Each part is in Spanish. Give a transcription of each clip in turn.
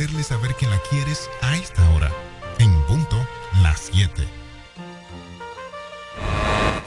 hacerle saber que la quieres a esta hora, en punto las 7.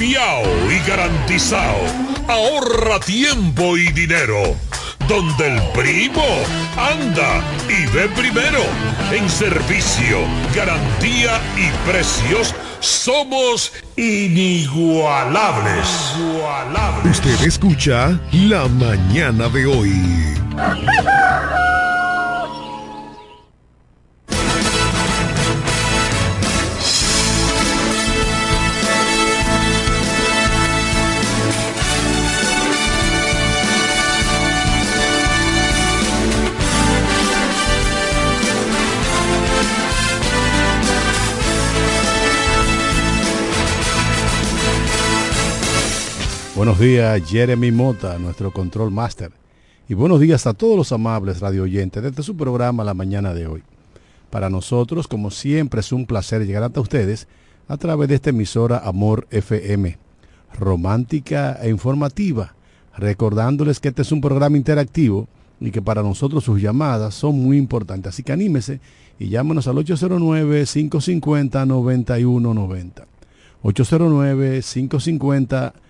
fiao y garantizado. Ahorra tiempo y dinero donde el primo anda y ve primero. En servicio, garantía y precios somos inigualables. Usted escucha La Mañana de hoy. Buenos días, Jeremy Mota, nuestro control master. Y buenos días a todos los amables radio oyentes desde su programa La Mañana de hoy. Para nosotros, como siempre, es un placer llegar hasta ustedes a través de esta emisora Amor FM, romántica e informativa, recordándoles que este es un programa interactivo y que para nosotros sus llamadas son muy importantes. Así que anímese y llámenos al 809-550-9190. 809-550-9190.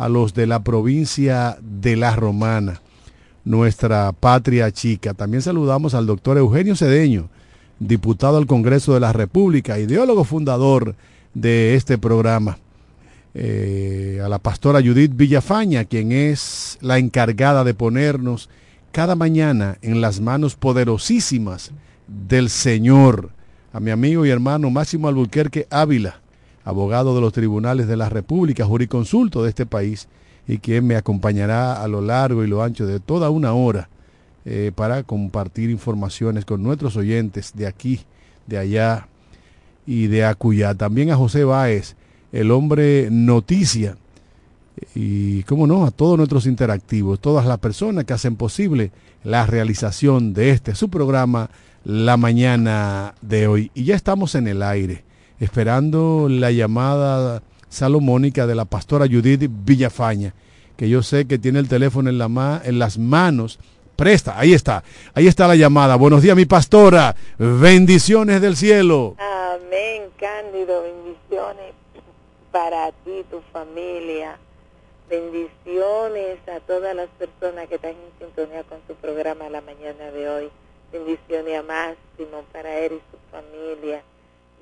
a los de la provincia de La Romana, nuestra patria chica. También saludamos al doctor Eugenio Cedeño, diputado al Congreso de la República, ideólogo fundador de este programa. Eh, a la pastora Judith Villafaña, quien es la encargada de ponernos cada mañana en las manos poderosísimas del Señor. A mi amigo y hermano Máximo Albuquerque Ávila, abogado de los tribunales de la República, juriconsulto de este país, y quien me acompañará a lo largo y lo ancho de toda una hora eh, para compartir informaciones con nuestros oyentes de aquí, de allá y de acuya. También a José Báez, el hombre noticia, y cómo no, a todos nuestros interactivos, todas las personas que hacen posible la realización de este su programa la mañana de hoy. Y ya estamos en el aire esperando la llamada salomónica de la pastora Judith Villafaña, que yo sé que tiene el teléfono en, la en las manos. Presta, ahí está, ahí está la llamada. Buenos días, mi pastora. Bendiciones del cielo. Amén, Cándido. Bendiciones para ti, tu familia. Bendiciones a todas las personas que están en sintonía con su programa la mañana de hoy. Bendiciones a Máximo para él y su familia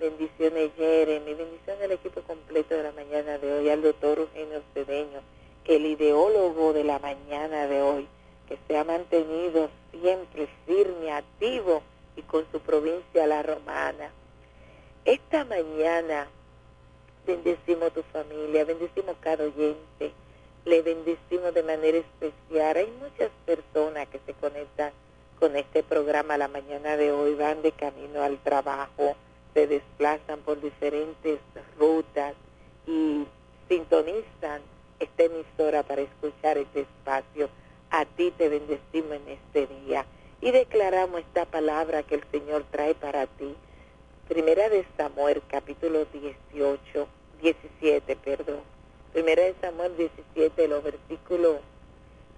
Bendiciones Jeremy, bendiciones al equipo completo de la mañana de hoy, al doctor Eugenio Cedeño, el ideólogo de la mañana de hoy, que se ha mantenido siempre firme, activo y con su provincia la romana. Esta mañana bendecimos tu familia, bendecimos cada oyente, le bendecimos de manera especial. Hay muchas personas que se conectan con este programa la mañana de hoy, van de camino al trabajo, se desplazan por diferentes rutas y sintonizan esta emisora para escuchar este espacio. A ti te bendecimos en este día y declaramos esta palabra que el Señor trae para ti. Primera de Samuel, capítulo 18, 17, perdón. Primera de Samuel 17, los versículos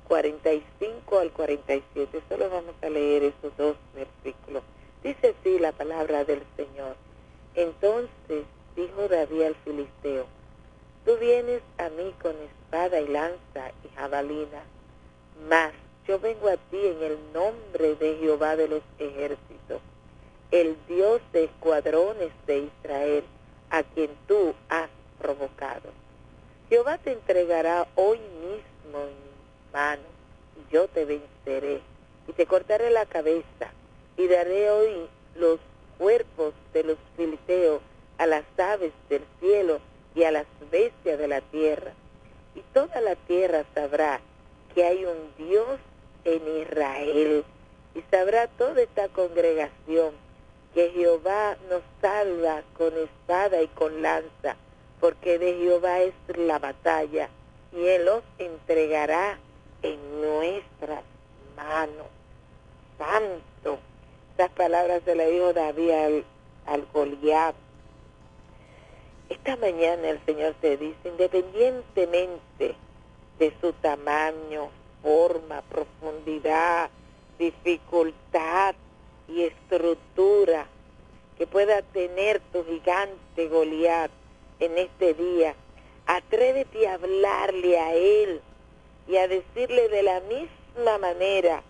45 al 47. Solo vamos a leer esos dos versículos. Dice así la palabra del Señor. Entonces dijo David al filisteo, tú vienes a mí con espada y lanza y jabalina, mas yo vengo a ti en el nombre de Jehová de los ejércitos, el Dios de escuadrones de Israel, a quien tú has provocado. Jehová te entregará hoy mismo en mi mano, y yo te venceré, y te cortaré la cabeza, y daré hoy los cuerpos de los filisteos a las aves del cielo y a las bestias de la tierra. Y toda la tierra sabrá que hay un Dios en Israel. Y sabrá toda esta congregación que Jehová nos salva con espada y con lanza, porque de Jehová es la batalla, y Él los entregará en nuestras manos. Santo. Estas palabras se le dijo David al, al Goliat. Esta mañana el Señor te dice, independientemente de su tamaño, forma, profundidad, dificultad y estructura que pueda tener tu gigante Goliat en este día, atrévete a hablarle a él y a decirle de la misma manera,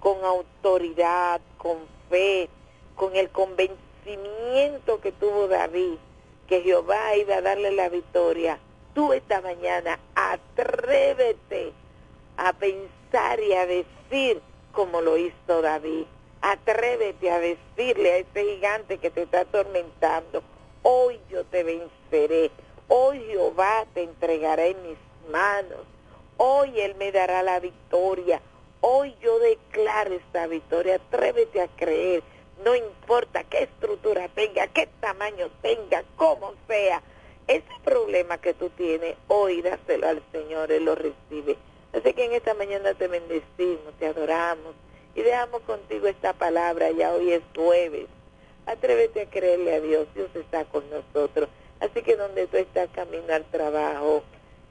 con autoridad, con con el convencimiento que tuvo David, que Jehová iba a darle la victoria. Tú esta mañana atrévete a pensar y a decir como lo hizo David. Atrévete a decirle a ese gigante que te está atormentando, hoy yo te venceré, hoy Jehová te entregará en mis manos, hoy Él me dará la victoria, hoy yo declaro esta victoria, atrévete a creer, no importa qué estructura tenga, qué tamaño tenga, cómo sea, ese problema que tú tienes, hoy dáselo al Señor, Él lo recibe. Así que en esta mañana te bendecimos, te adoramos y dejamos contigo esta palabra. Ya hoy es jueves. Atrévete a creerle a Dios. Dios está con nosotros. Así que donde tú estás camino al trabajo,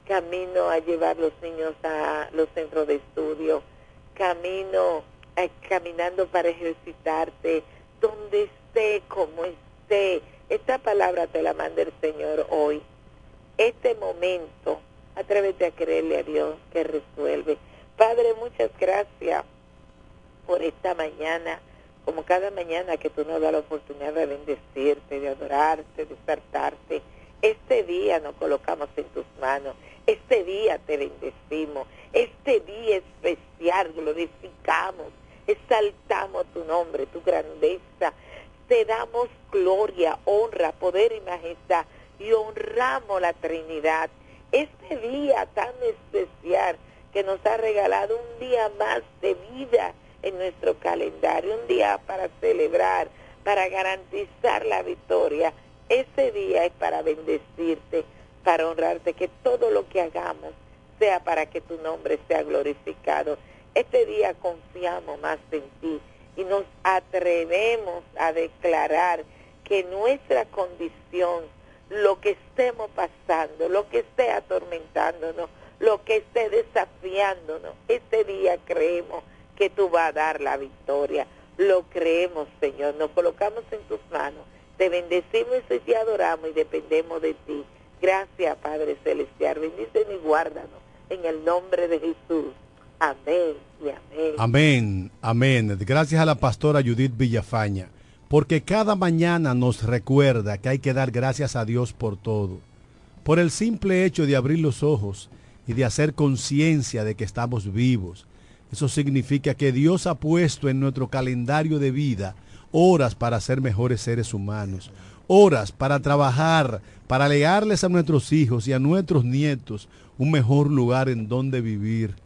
camino a llevar los niños a los centros de estudio, camino a, caminando para ejercitarte, donde esté, como esté. Esta palabra te la manda el Señor hoy. Este momento Atrévete a creerle a Dios que resuelve. Padre, muchas gracias por esta mañana, como cada mañana que tú nos das la oportunidad de bendecirte, de adorarte, de exaltarte. Este día nos colocamos en tus manos, este día te bendecimos, este día especial glorificamos, exaltamos tu nombre, tu grandeza, te damos gloria, honra, poder y majestad y honramos la Trinidad. Este día tan especial que nos ha regalado un día más de vida en nuestro calendario, un día para celebrar, para garantizar la victoria. Ese día es para bendecirte, para honrarte, que todo lo que hagamos sea para que tu nombre sea glorificado. Este día confiamos más en ti y nos atrevemos a declarar que nuestra condición lo que estemos pasando, lo que esté atormentándonos, lo que esté desafiándonos. Este día creemos que tú vas a dar la victoria. Lo creemos, Señor. Nos colocamos en tus manos. Te bendecimos y te adoramos y dependemos de ti. Gracias, Padre Celestial. Bendícenos y guárdanos. En el nombre de Jesús. Amén y amén. Amén, amén. Gracias a la pastora Judith Villafaña porque cada mañana nos recuerda que hay que dar gracias a Dios por todo, por el simple hecho de abrir los ojos y de hacer conciencia de que estamos vivos. Eso significa que Dios ha puesto en nuestro calendario de vida horas para ser mejores seres humanos, horas para trabajar, para legarles a nuestros hijos y a nuestros nietos un mejor lugar en donde vivir,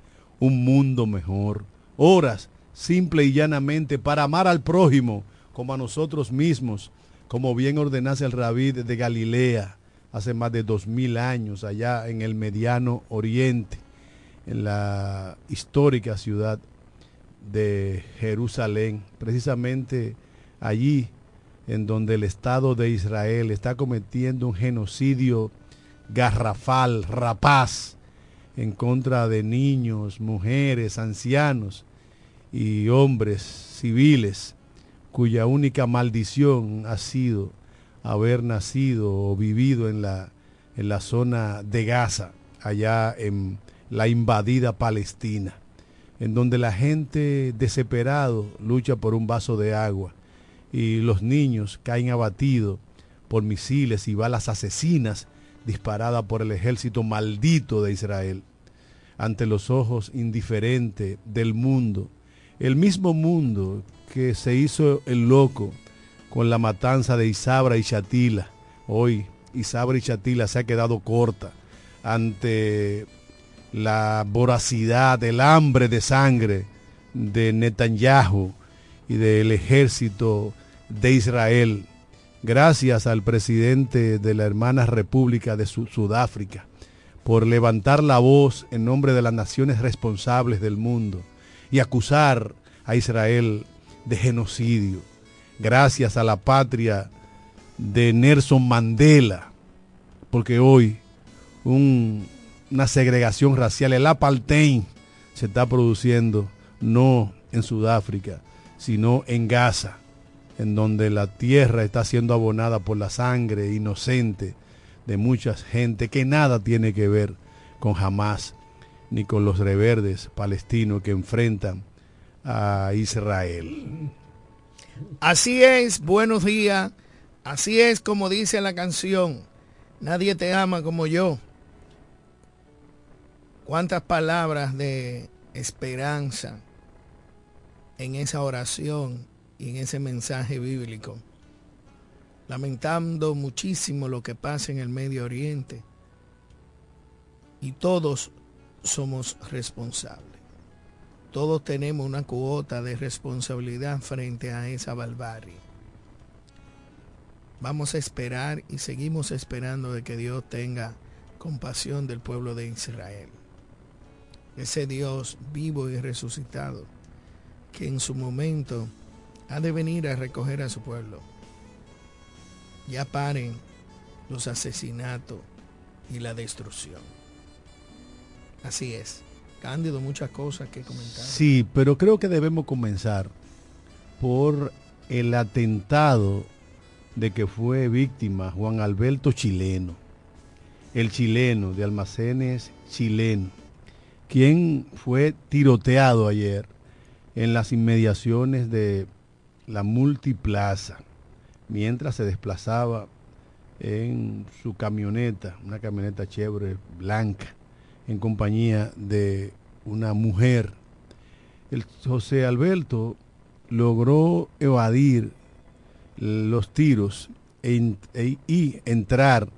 un mundo mejor, horas simple y llanamente para amar al prójimo, como a nosotros mismos, como bien ordenase el rabí de Galilea hace más de dos mil años, allá en el mediano oriente, en la histórica ciudad de Jerusalén, precisamente allí en donde el Estado de Israel está cometiendo un genocidio garrafal, rapaz, en contra de niños, mujeres, ancianos y hombres civiles, cuya única maldición ha sido haber nacido o vivido en la, en la zona de Gaza, allá en la invadida Palestina, en donde la gente desesperado lucha por un vaso de agua y los niños caen abatidos por misiles y balas asesinas disparadas por el ejército maldito de Israel, ante los ojos indiferentes del mundo, el mismo mundo que se hizo el loco con la matanza de Isabra y Chatila. Hoy Isabra y Chatila se ha quedado corta ante la voracidad, el hambre de sangre de Netanyahu y del ejército de Israel, gracias al presidente de la hermana República de Sudáfrica por levantar la voz en nombre de las naciones responsables del mundo y acusar a Israel de genocidio. Gracias a la patria de Nelson Mandela, porque hoy una segregación racial, el apartheid, se está produciendo no en Sudáfrica, sino en Gaza, en donde la tierra está siendo abonada por la sangre inocente de mucha gente que nada tiene que ver con Hamas ni con los reverdes palestinos que enfrentan a Israel. Así es, buenos días. Así es como dice la canción. Nadie te ama como yo. Cuántas palabras de esperanza en esa oración y en ese mensaje bíblico. Lamentando muchísimo lo que pasa en el Medio Oriente. Y todos somos responsables. Todos tenemos una cuota de responsabilidad frente a esa barbarie. Vamos a esperar y seguimos esperando de que Dios tenga compasión del pueblo de Israel. Ese Dios vivo y resucitado que en su momento ha de venir a recoger a su pueblo. Ya paren los asesinatos y la destrucción. Así es. Cándido, muchas cosas que comentar. Sí, pero creo que debemos comenzar por el atentado de que fue víctima Juan Alberto Chileno, el chileno de almacenes chileno, quien fue tiroteado ayer en las inmediaciones de la multiplaza, mientras se desplazaba en su camioneta, una camioneta chévere blanca, en compañía de una mujer. El José Alberto logró evadir los tiros e y entrar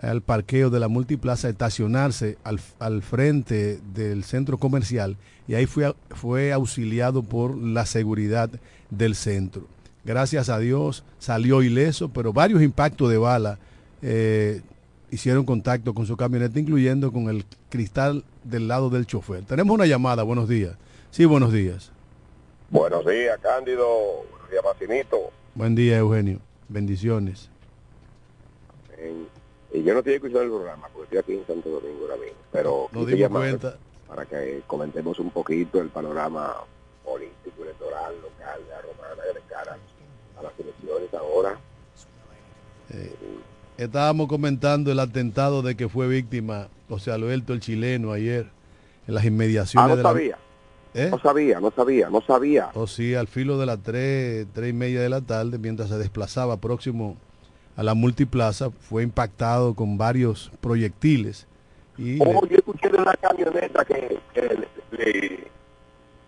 al parqueo de la multiplaza, estacionarse al, al, frente del centro comercial y ahí fue, fue auxiliado por la seguridad del centro. Gracias a Dios salió ileso, pero varios impactos de bala eh, hicieron contacto con su camioneta, incluyendo con el cristal del lado del chofer. Tenemos una llamada, buenos días. Sí, buenos días. Buenos días, Cándido. Buenos días. Buen día, Eugenio. Bendiciones. Y yo no estoy escuchando el programa porque estoy aquí en Santo Domingo ahora mismo. Pero no dimos cuenta. Para que comentemos un poquito el panorama político, electoral, local, de la romana, de cara a las elecciones ahora. Eh, Estábamos comentando el atentado de que fue víctima José Alberto el chileno ayer en las inmediaciones ah, no de sabía. ¿Eh? No sabía, no sabía, no sabía. O oh, sí, al filo de las tres, tres y media de la tarde, mientras se desplazaba próximo a la multiplaza, fue impactado con varios proyectiles. Y oh, yo escuché de una camioneta que,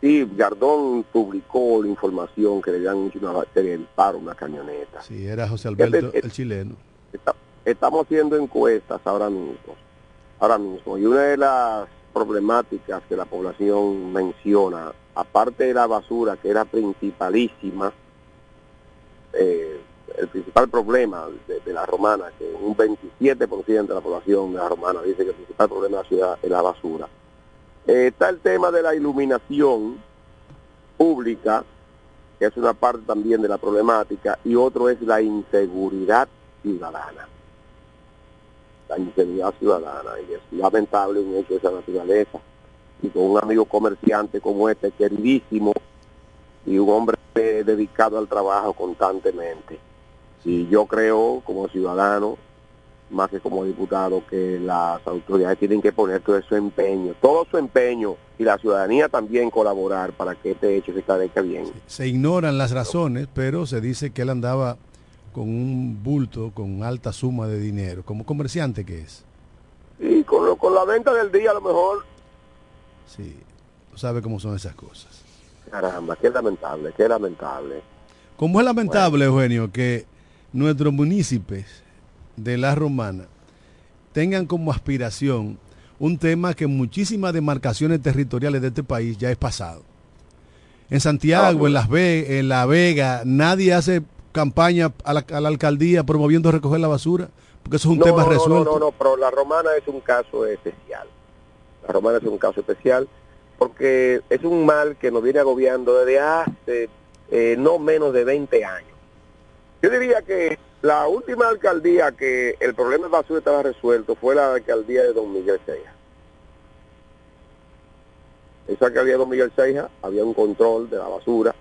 sí, Gardón publicó la información que le habían hecho una batería de disparo una camioneta. Sí, era José Alberto el chileno estamos haciendo encuestas ahora mismo, ahora mismo, y una de las problemáticas que la población menciona, aparte de la basura que era principalísima, eh, el principal problema de, la romana, que un 27% de la población de la romana dice que el principal problema de la ciudad es la basura. Eh, está el tema de la iluminación, pública, que es una parte también de la problemática, y otro es la inseguridad ciudadana. La inseguridad ciudadana, y es lamentable un hecho de esa naturaleza. Y con un amigo comerciante como este, queridísimo, y un hombre dedicado al trabajo constantemente. Y yo creo, como ciudadano, más que como diputado, que las autoridades tienen que poner todo su empeño, todo su empeño, y la ciudadanía también colaborar para que este hecho se esclarezca bien. Se ignoran las razones, pero se dice que él andaba con un bulto, con alta suma de dinero, como comerciante que es. Y con, lo, con la venta del día a lo mejor. Sí, sabe cómo son esas cosas. Caramba, qué lamentable, qué lamentable. Como es lamentable, Eugenio, que nuestros municipios de la romana tengan como aspiración un tema que en muchísimas demarcaciones territoriales de este país ya es pasado. En Santiago, en, Las en La Vega, nadie hace campaña a la, alcaldía promoviendo recoger la basura, porque eso es un tema resuelto. No, no, no, pero la romana es un caso especial. La romana es un caso especial porque es un mal que nos viene agobiando desde hace eh, no menos de 20 años. Yo diría que la última alcaldía que el problema de basura estaba resuelto fue la alcaldía de Don Miguel Ceja. Esa alcaldía de Don Miguel Ceja había un control de la basura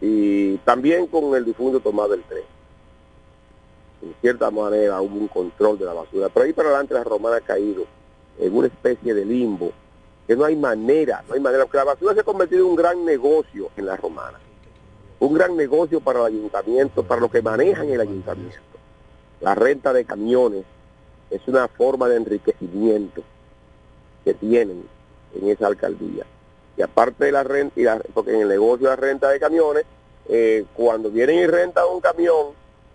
y también con el difunto Tomás del Tren. En cierta manera hubo un control de la basura, pero ahí para adelante la romana ha caído en una especie de limbo que no hay manera, no hay manera, porque la basura se ha convertido en un gran negocio en la romana, un gran negocio para el ayuntamiento, para los que manejan el ayuntamiento. La renta de camiones es una forma de enriquecimiento que tienen en esa alcaldía. Y aparte de la renta, porque en el negocio de la renta de camiones, eh, cuando vienen y rentan un camión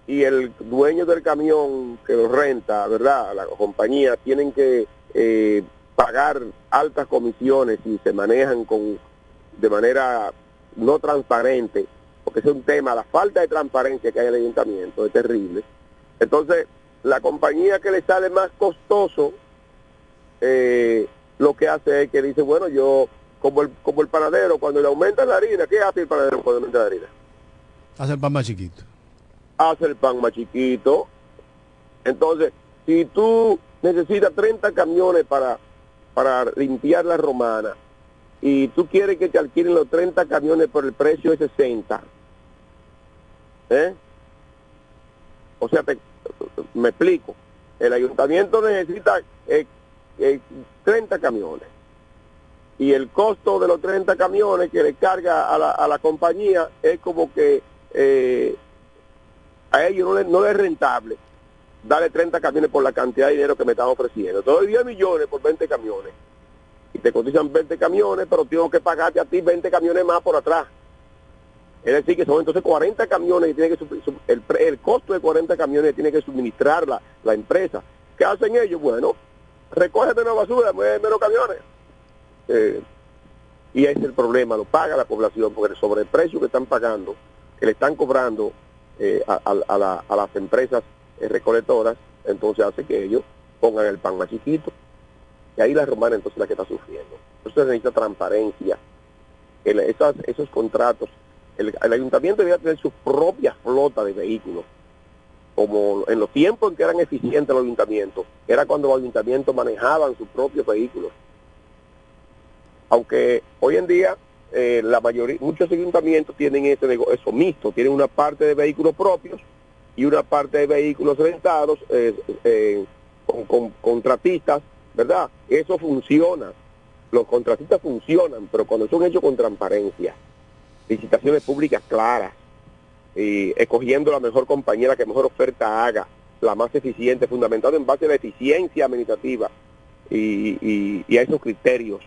y el dueño del camión que lo renta, ¿verdad? La compañía tienen que eh, pagar altas comisiones y se manejan con de manera no transparente, porque es un tema, la falta de transparencia que hay en el ayuntamiento es terrible. Entonces, la compañía que le sale más costoso, eh, lo que hace es que dice, bueno, yo, como el, como el panadero, cuando le aumenta la harina, ¿qué hace el panadero cuando aumenta la harina? Hace el pan más chiquito. Hace el pan más chiquito. Entonces, si tú necesitas 30 camiones para para limpiar la romana y tú quieres que te alquilen los 30 camiones por el precio de 60, ¿eh? O sea, me explico. El ayuntamiento necesita 30 eh, eh, camiones y el costo de los 30 camiones que le carga a la, a la compañía es como que eh, a ellos no, le, no es rentable dale 30 camiones por la cantidad de dinero que me están ofreciendo. Todo 10 millones por 20 camiones. Y te cotizan 20 camiones, pero tengo que pagarte a ti 20 camiones más por atrás. Es decir, que son entonces 40 camiones y tiene que el, el costo de 40 camiones tiene que suministrar la, la empresa. ¿Qué hacen ellos? Bueno, recoge menos basura, menos camiones. Eh, y ese es el problema, lo paga la población, porque sobre el precio que están pagando, que le están cobrando eh, a, a, a las empresas eh, recolectoras, entonces hace que ellos pongan el pan más chiquito. Y ahí la romana entonces la que está sufriendo. Entonces necesita transparencia. esos contratos, el, ayuntamiento debía tener su propia flota de vehículos. Como en los tiempos en que eran eficientes los ayuntamientos, era cuando los ayuntamientos manejaban sus propios vehículos. Aunque hoy en día eh, la mayoría, muchos ayuntamientos tienen ese, eso mixto, tienen una parte de vehículos propios y una parte de vehículos rentados eh, eh, con, contratistas, ¿verdad? Eso funciona. Los contratistas funcionan, pero cuando son hechos con transparencia, licitaciones públicas claras, y escogiendo la mejor compañía, la que mejor oferta haga, la más eficiente, fundamentado en base a la eficiencia administrativa y, y, a esos criterios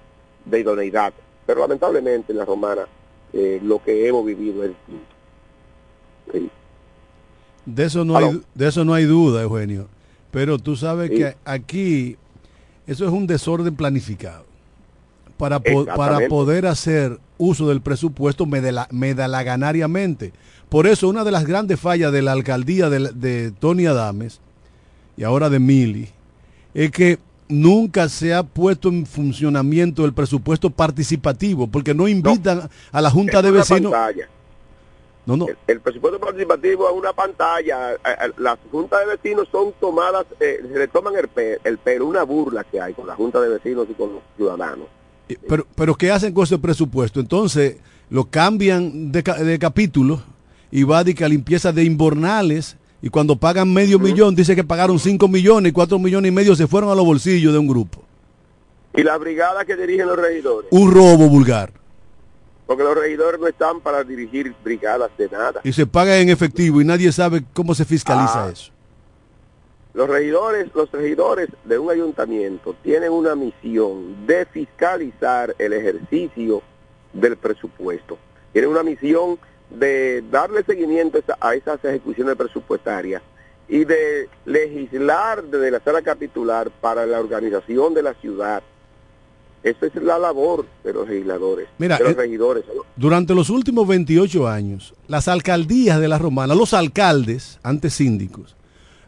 de idoneidad. Pero lamentablemente en la romana eh, lo que hemos vivido es. De eso no, hay, de eso no hay duda, Eugenio. Pero tú sabes que aquí eso es un desorden planificado. Para, para poder hacer uso del presupuesto medalaganariamente. Por eso una de las grandes fallas de la alcaldía de, de Tony Adames y ahora de Mili es que nunca se ha puesto en funcionamiento el presupuesto participativo, porque no invitan a la Junta de Vecinos. No, no. El, presupuesto participativo es una pantalla. Las juntas de vecinos son tomadas, eh, se le toman el, el pero una burla que hay con la junta de vecinos y con los ciudadanos. Pero, pero ¿qué hacen con ese presupuesto? Entonces lo cambian de, de capítulo y va a que a limpieza de inbornales y cuando pagan medio millón dice que pagaron 5 millones y 4 millones y medio se fueron a los bolsillos de un grupo. ¿Y la brigada que dirigen los regidores? Un robo vulgar. Porque los regidores no están para dirigir brigadas de nada. Y se paga en efectivo y nadie sabe cómo se fiscaliza ah. eso. Los regidores, los regidores de un ayuntamiento tienen una misión de fiscalizar el ejercicio del presupuesto. Tienen una misión de darle seguimiento a esas ejecuciones presupuestarias y de legislar desde la sala capitular para la organización de la ciudad esa es la labor de los legisladores, Mira, de los eh, regidores. Durante los últimos 28 años, las alcaldías de la Romana, los alcaldes, antes síndicos,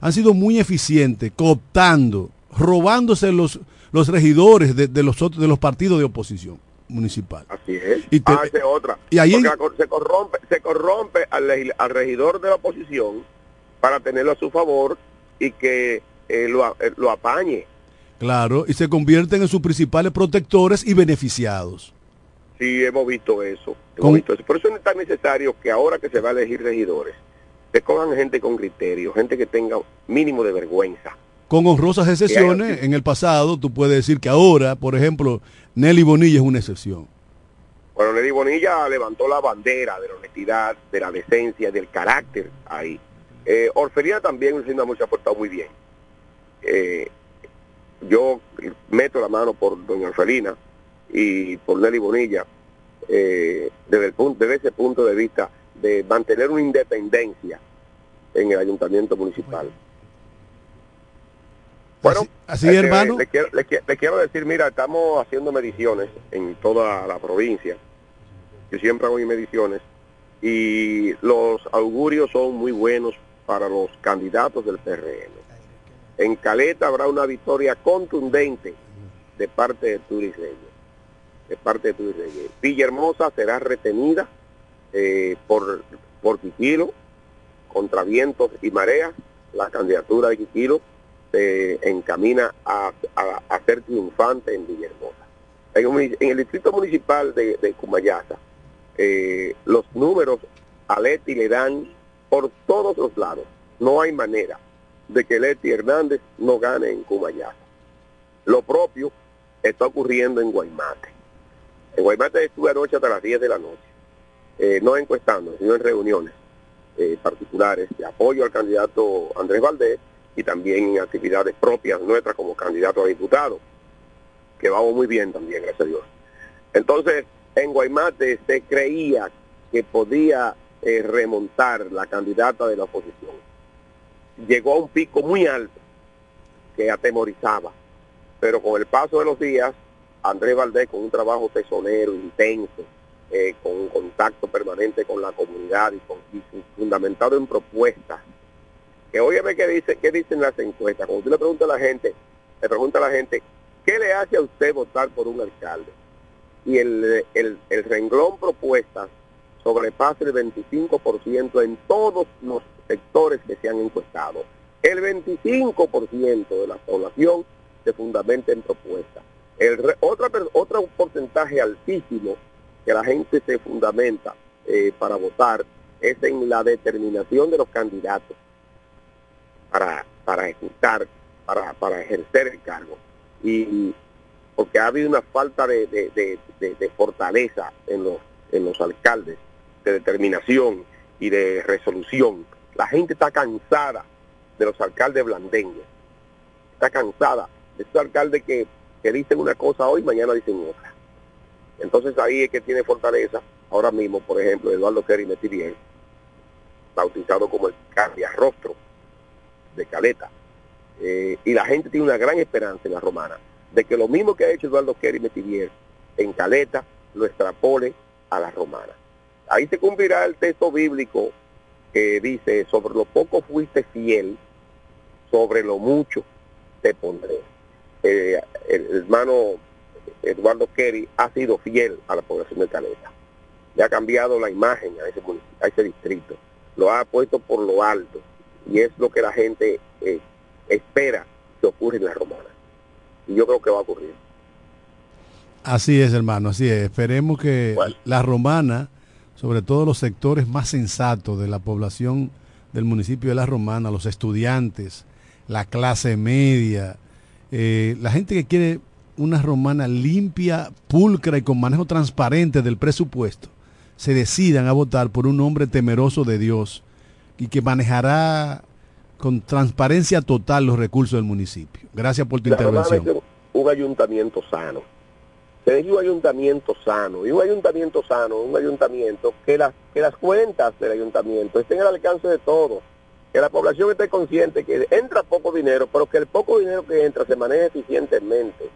han sido muy eficientes, cooptando, robándose los, los regidores de, los, de los partidos de oposición municipal. Así es. Y ah, otra. Y ahí se corrompe, se corrompe al, al, regidor de la oposición para tenerlo a su favor y que eh, lo, eh, lo apañe Claro, y se convierten en sus principales protectores y beneficiados. Sí, hemos visto eso. Por eso es tan necesario que ahora que se va a elegir regidores, se cojan gente con criterio, gente que tenga mínimo de vergüenza. Con honrosas excepciones, en el pasado tú puedes decir que ahora, por ejemplo, Nelly Bonilla es una excepción. Bueno, Nelly Bonilla levantó la bandera de la honestidad, de la decencia, del carácter ahí. Eh, Orfelina también, se ha aportado muy bien. Eh, yo meto la mano por doña Orfelina y por Nelly Bonilla eh, desde, el punto, desde ese punto de vista de mantener una independencia en el ayuntamiento municipal. Bueno, así, este, hermano. Le quiero, le, quiero, decir, mira, estamos haciendo mediciones en toda la provincia. Yo siempre hago mis mediciones y los augurios son muy buenos para los candidatos del PRM. En Caleta habrá una victoria contundente de parte de Turis De parte de Turis Reyes. Villahermosa será retenida eh, por, por Quiquilo, contra vientos y mareas. La candidatura de Quiquilo se encamina a, ser triunfante en Villahermosa. En, el distrito municipal de, de eh, los números a Leti le dan por todos los lados. No hay manera de que Leti Hernández no gane en Cumayasa. Lo propio está ocurriendo en Guaymate. En Guaymate estuve anoche hasta las 10 de la noche, eh, no encuestando, sino en reuniones eh, particulares de apoyo al candidato Andrés Valdés y también en actividades propias nuestras como candidato a diputado, que vamos muy bien también, gracias a Dios. Entonces, en Guaymate se creía que podía eh, remontar la candidata de la oposición llegó a un pico muy alto que atemorizaba. Pero con el paso de los días, Andrés Valdés con un trabajo tesonero, intenso, eh, con un contacto permanente con la comunidad y, con, fundamentado en propuestas. Que óyeme qué dice, qué dicen las encuestas. Cuando usted le pregunta a la gente, le pregunta a la gente, ¿qué le hace a usted votar por un alcalde? Y el, el, el renglón propuestas sobrepasa el 25% en todos los sectores que se han encuestado. El 25% de la población se fundamenta en propuestas. El otro porcentaje altísimo que la gente se fundamenta eh, para votar es en la determinación de los candidatos para, para ejecutar, para, para ejercer el cargo. Y porque ha habido una falta de, de, fortaleza en los, en los alcaldes, de determinación y de resolución la gente está cansada de los alcaldes blandeños. Está cansada de esos alcaldes que, dicen una cosa hoy, mañana dicen otra. Entonces ahí es que tiene fortaleza. Ahora mismo, por ejemplo, Eduardo Kerry Metiriel, bautizado como el cambia rostro de Caleta. Eh, y la gente tiene una gran esperanza en la romana de que lo mismo que ha hecho Eduardo Kerry Metiriel en Caleta lo extrapole a la romana. Ahí se cumplirá el texto bíblico que dice, sobre lo poco fuiste fiel, sobre lo mucho te pondré. eh, el hermano Eduardo Kerry ha sido fiel a la población de Caleta. Le ha cambiado la imagen a ese, a ese distrito. Lo ha puesto por lo alto. Y es lo que la gente eh, espera que ocurra en la romana. Y yo creo que va a ocurrir. Así es, hermano, así es. Esperemos que la romana, sobre todo los sectores más sensatos de la población del municipio de La Romana, los estudiantes, la clase media, eh, la gente que quiere una romana limpia, pulcra y con manejo transparente del presupuesto, se decidan a votar por un hombre temeroso de Dios y que manejará con transparencia total los recursos del municipio. Gracias por tu intervención. un ayuntamiento sano. Se un ayuntamiento sano. Y un ayuntamiento sano, un ayuntamiento que las, que las cuentas del ayuntamiento estén al alcance de todos. Que la población esté consciente que entra poco dinero, pero que el poco dinero que entra se maneje eficientemente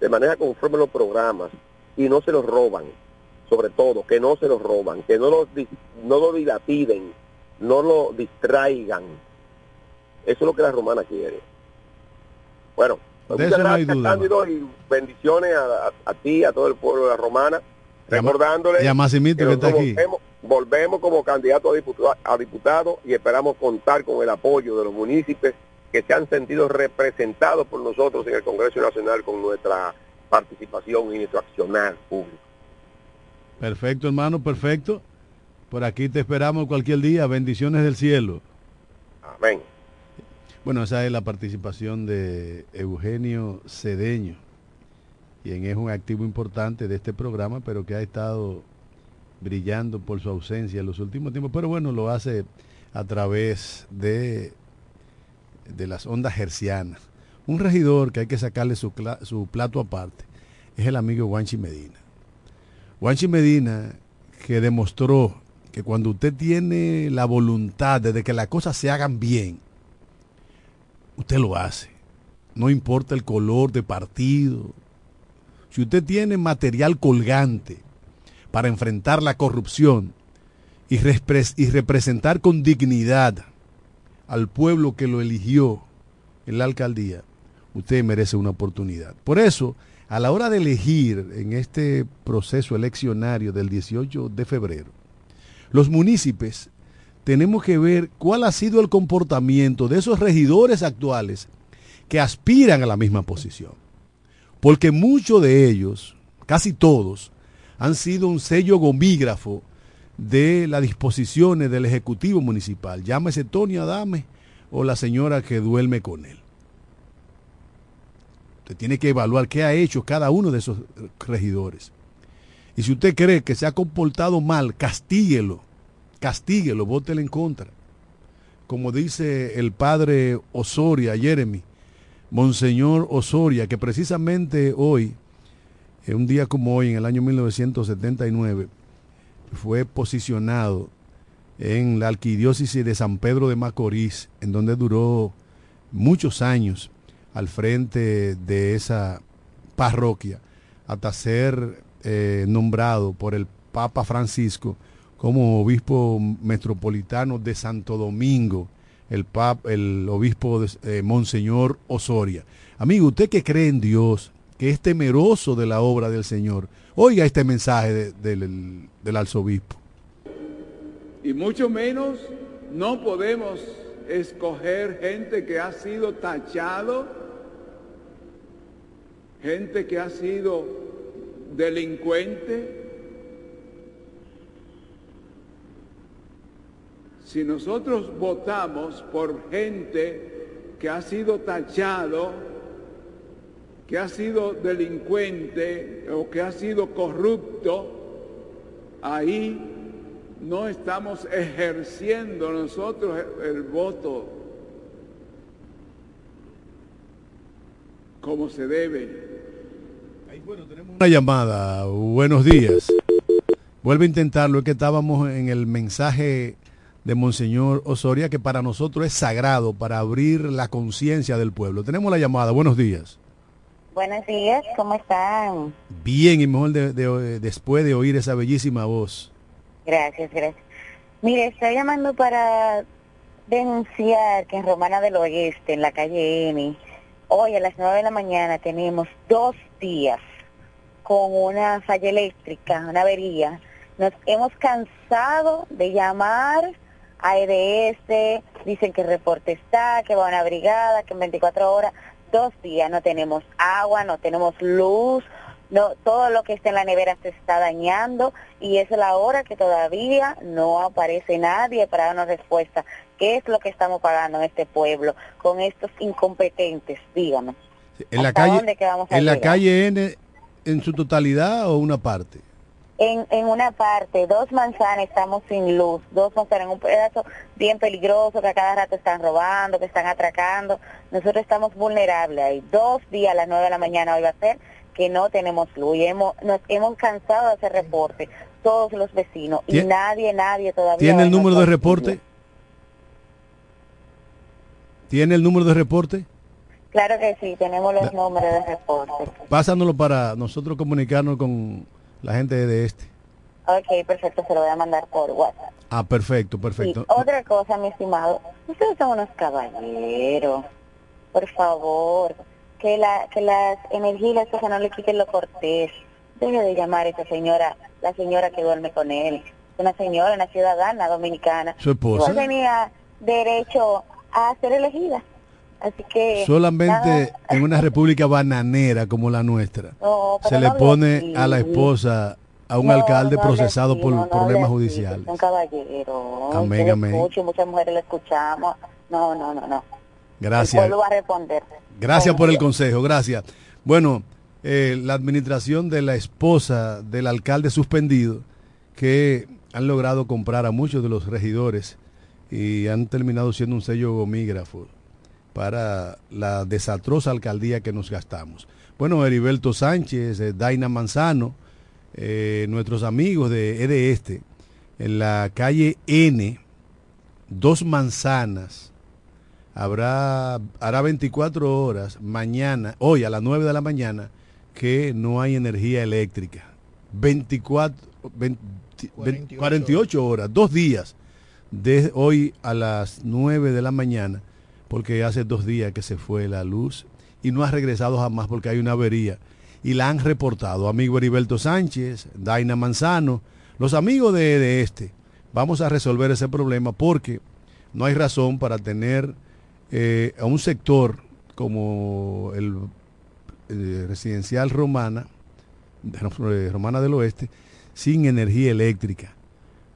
de manera conforme los programas y no se los roban, sobre todo, que no se los roban, que no lo, no lo dilapiden, no lo distraigan. Eso es lo que la romana quiere. Bueno, pues muchas gracias, Cándido, y bendiciones a, ti, a todo el pueblo de la romana, recordándole que, está aquí. Volvemos, como candidato a diputado, a diputado y esperamos contar con el apoyo de los municipios que se han sentido representados por nosotros en el Congreso Nacional con nuestra participación y nuestro accionar público. Perfecto, hermano, perfecto. Por aquí te esperamos cualquier día. Bendiciones del cielo. Amén. Bueno, esa es la participación de Eugenio Cedeño, quien es un activo importante de este programa, pero que ha estado brillando por su ausencia en los últimos tiempos. Pero bueno, lo hace a través de de las ondas hercianas. Un regidor que hay que sacarle su, su plato aparte es el amigo Juanchi Medina. Juanchi Medina que demostró que cuando usted tiene la voluntad de que las cosas se hagan bien, usted lo hace. No importa el color de partido. Si usted tiene material colgante para enfrentar la corrupción y, representar con dignidad al pueblo que lo eligió en la alcaldía, usted merece una oportunidad. Por eso, a la hora de elegir en este proceso eleccionario del 18 de febrero, los municipios tenemos que ver cuál ha sido el comportamiento de esos regidores actuales que aspiran a la misma posición. Porque muchos de ellos, casi todos, han sido un sello gomígrafo de las disposiciones del Ejecutivo Municipal, llámese Tony Adame o la señora que duerme con él. Usted tiene que evaluar qué ha hecho cada uno de esos regidores. Y si usted cree que se ha comportado mal, castíguelo, castíguelo, vótele en contra. Como dice el padre Osoria, Jeremy, Monseñor Osoria, que precisamente hoy, en un día como hoy, en el año 1979, fue posicionado en la arquidiócesis de San Pedro de Macorís, en donde duró muchos años al frente de esa parroquia, hasta ser eh, nombrado por el Papa Francisco como obispo metropolitano de Santo Domingo, el, el obispo eh, Monseñor Osoria. Amigo, usted que cree en Dios, que es temeroso de la obra del Señor, Oiga este mensaje del, del arzobispo. Y mucho menos no podemos escoger gente que ha sido tachado, gente que ha sido delincuente. Si nosotros votamos por gente que ha sido tachado, que ha sido delincuente o que ha sido corrupto, ahí no estamos ejerciendo nosotros el, voto como se debe. una llamada. Buenos días. Vuelve a intentarlo, es que estábamos en el mensaje de Monseñor Osoria, que para nosotros es sagrado, para abrir la conciencia del pueblo. Tenemos la llamada. Buenos días. Buenos días, ¿cómo están? Bien, y mejor de, después de oír esa bellísima voz. Gracias, gracias. Mire, estoy llamando para denunciar que en Romana del Oeste, en la calle N, Hoy a las 9 de la mañana tenemos dos días con una falla eléctrica, una avería. Nos hemos cansado de llamar a EDS, dicen que el reporte está, que va una brigada, que en 24 horas, dos días no tenemos agua, no tenemos luz, no, todo lo que está en la nevera se está dañando y es la hora que todavía no aparece nadie para darnos respuesta. ¿Qué es lo que estamos pagando en este pueblo con estos incompetentes? Dígame. ¿En la calle, en la calle N en su totalidad o una parte? En, en una parte, dos manzanas estamos sin luz, dos manzanas en un pedazo bien peligroso que a cada rato están robando, que están atracando. Nosotros estamos vulnerables ahí. Dos días a las nueve de la mañana hoy va a ser que no tenemos luz y hemos, nos hemos cansado de hacer reporte, todos los vecinos, y nadie, nadie todavía... ¿Tiene el número de reporte? ¿Tiene el número de reporte? Claro que sí, tenemos los números de reporte. Pásanoslo para nosotros comunicarnos con la gente de este. Ok, perfecto, se lo voy a mandar por WhatsApp. Ah, perfecto, perfecto. otra cosa, mi estimado, ustedes son unos caballeros, por favor que, la, que las energías que no le quiten lo cortés. Debe de llamar a esa señora, la señora que duerme con él. Una señora, una ciudadana dominicana. Su esposa. No tenía derecho a ser elegida. Así que... Solamente en una república bananera como la nuestra se le pone a la esposa a un alcalde procesado por problemas judiciales. Un caballero. Amén, amén. muchas mujeres le escuchamos. No, no, no, no. Gracias. va a responder. Gracias por el consejo, gracias. Bueno, eh, la administración de la esposa del alcalde suspendido, que han logrado comprar a muchos de los regidores y han terminado siendo un sello gomígrafo para la desastrosa alcaldía que nos gastamos. Bueno, Heriberto Sánchez, eh, Daina Manzano, eh, nuestros amigos de EDE Este, en la calle N, dos manzanas, habrá, hará 24 horas mañana, hoy a las 9 de la mañana, que no hay energía eléctrica. 24, 48, horas, dos días, de hoy a las 9 de la mañana, porque hace dos días que se fue la luz y no ha regresado jamás porque hay una avería. Y la han reportado, amigo Heriberto Sánchez, Daina Manzano, los amigos de, este. Vamos a resolver ese problema porque no hay razón para tener eh, a un sector como el eh, residencial romana, eh, romana del oeste, sin energía eléctrica,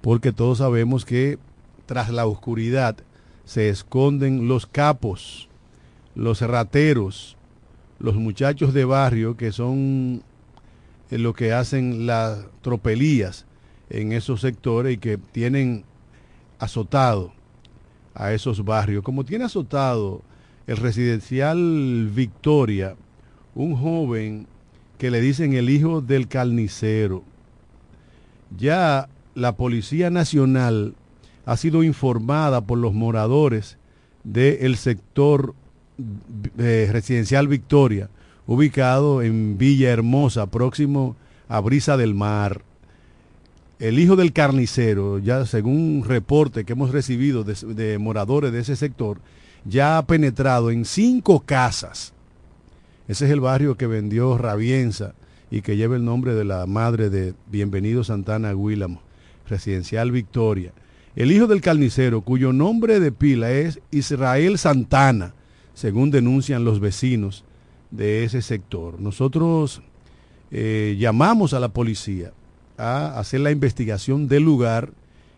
porque todos sabemos que tras la oscuridad se esconden los capos, los rateros, los muchachos de barrio que son lo que hacen las tropelías en esos sectores y que tienen azotado a esos barrios. Como tiene azotado el residencial Victoria, un joven que le dicen el hijo del carnicero. Ya la Policía Nacional ha sido informada por los moradores del sector eh, residencial Victoria, ubicado en Villa Hermosa, próximo a Brisa del Mar el hijo del carnicero, ya según un reporte que hemos recibido de, moradores de ese sector, ya ha penetrado en cinco casas. Ese es el barrio que vendió Rabienza y que lleva el nombre de la madre de Bienvenido Santana Guílamo, residencial Victoria. El hijo del carnicero, cuyo nombre de pila es Israel Santana, según denuncian los vecinos de ese sector. Nosotros eh, llamamos a la policía a hacer la investigación del lugar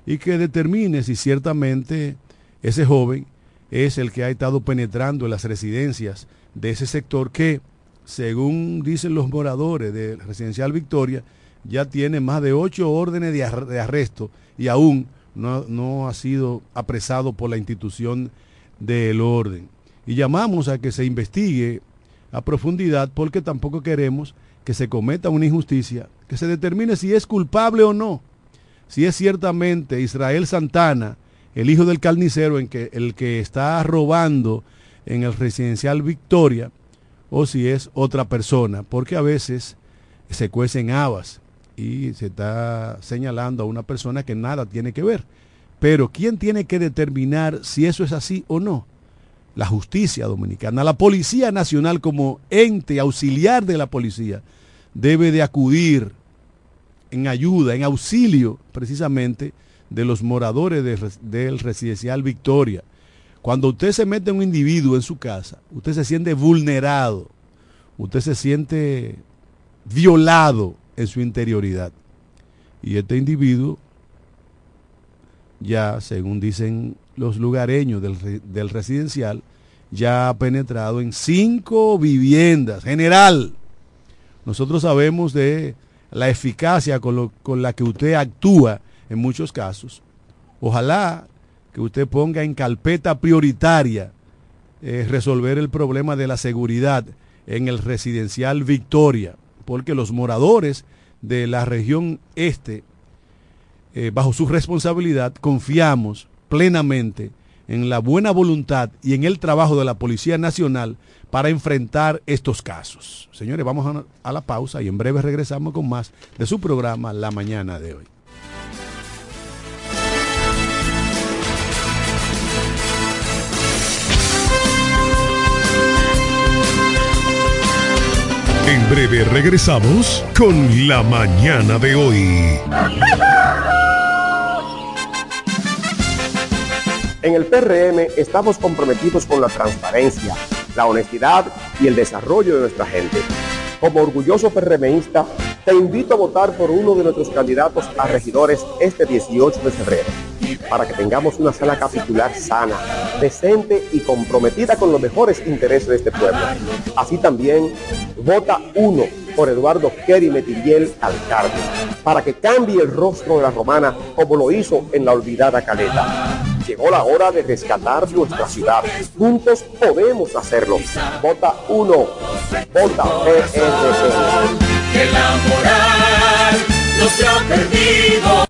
y que determine si ciertamente ese joven es el que ha estado penetrando en las residencias de ese sector que, según dicen los moradores de Residencial Victoria, ya tiene más de ocho órdenes de, arresto y aún no, no, ha sido apresado por la institución del orden. Y llamamos a que se investigue a profundidad porque tampoco queremos que se cometa una injusticia, que se determine si es culpable o no, si es ciertamente Israel Santana, el hijo del carnicero, en que, el que está robando en el residencial Victoria, o si es otra persona, porque a veces se cuecen habas y se está señalando a una persona que nada tiene que ver. Pero ¿quién tiene que determinar si eso es así o no? la justicia dominicana, la Policía Nacional como ente auxiliar de la policía, debe de acudir en ayuda, en auxilio precisamente de los moradores del residencial Victoria. Cuando usted se mete un individuo en su casa, usted se siente vulnerado, usted se siente violado en su interioridad. Y este individuo, ya según dicen los lugareños del, del residencial, ya ha penetrado en cinco viviendas. General, nosotros sabemos de la eficacia con, la que usted actúa en muchos casos. Ojalá que usted ponga en carpeta prioritaria eh, resolver el problema de la seguridad en el residencial Victoria, porque los moradores de la región este, eh, bajo su responsabilidad, confiamos plenamente en la buena voluntad y en el trabajo de la Policía Nacional para enfrentar estos casos. Señores, vamos a, la pausa y en breve regresamos con más de su programa La Mañana de hoy. Breve regresamos con La Mañana de hoy. En el PRM estamos comprometidos con la transparencia, la honestidad y el desarrollo de nuestra gente. Como orgulloso PRMista, te invito a votar por uno de nuestros candidatos a regidores este 18 de febrero, para que tengamos una sala capitular sana, decente y comprometida con los mejores intereses de este pueblo. Así también, vota uno por Eduardo Kerry Metiriel Alcalde, para que cambie el rostro de la romana como lo hizo en la olvidada Caleta Llegó la hora de rescatar nuestra ciudad. Juntos podemos hacerlo. Vota 1. Vota PRD. Que la moral no se ha perdido.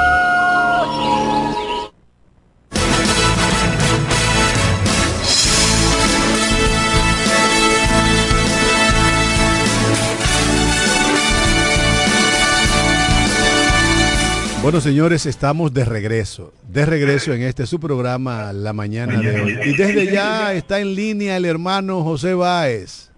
Bueno, señores, estamos de regreso, de regreso en este su programa La Mañana de hoy. Y desde ya está en línea el hermano José Báez.